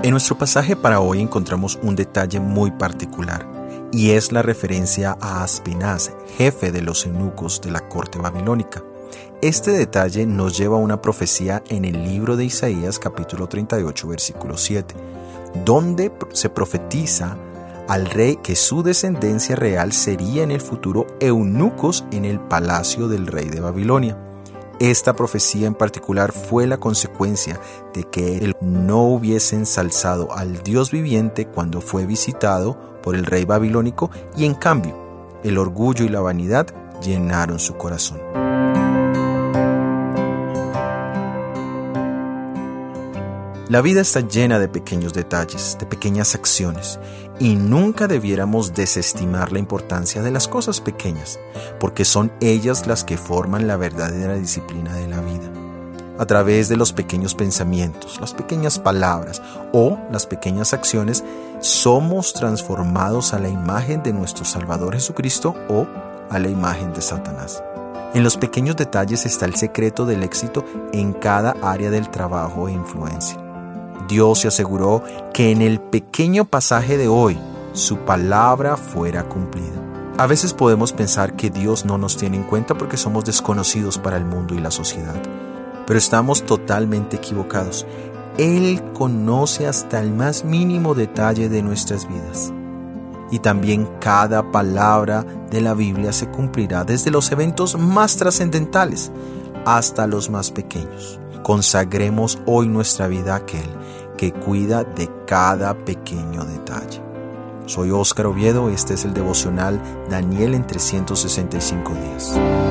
En nuestro pasaje para hoy encontramos un detalle muy particular y es la referencia a Aspinaz, jefe de los eunucos de la corte babilónica. Este detalle nos lleva a una profecía en el libro de Isaías capítulo 38 versículo 7, donde se profetiza al rey que su descendencia real sería en el futuro eunucos en el palacio del rey de Babilonia. Esta profecía en particular fue la consecuencia de que él no hubiese ensalzado al Dios viviente cuando fue visitado por el rey babilónico y en cambio el orgullo y la vanidad llenaron su corazón. La vida está llena de pequeños detalles, de pequeñas acciones, y nunca debiéramos desestimar la importancia de las cosas pequeñas, porque son ellas las que forman la verdadera disciplina de la vida. A través de los pequeños pensamientos, las pequeñas palabras o las pequeñas acciones, somos transformados a la imagen de nuestro Salvador Jesucristo o a la imagen de Satanás. En los pequeños detalles está el secreto del éxito en cada área del trabajo e influencia. Dios se aseguró que en el pequeño pasaje de hoy su palabra fuera cumplida. A veces podemos pensar que Dios no nos tiene en cuenta porque somos desconocidos para el mundo y la sociedad, pero estamos totalmente equivocados. Él conoce hasta el más mínimo detalle de nuestras vidas. Y también cada palabra de la Biblia se cumplirá desde los eventos más trascendentales hasta los más pequeños. Consagremos hoy nuestra vida a aquel que cuida de cada pequeño detalle. Soy Óscar Oviedo, este es el devocional Daniel en 365 días.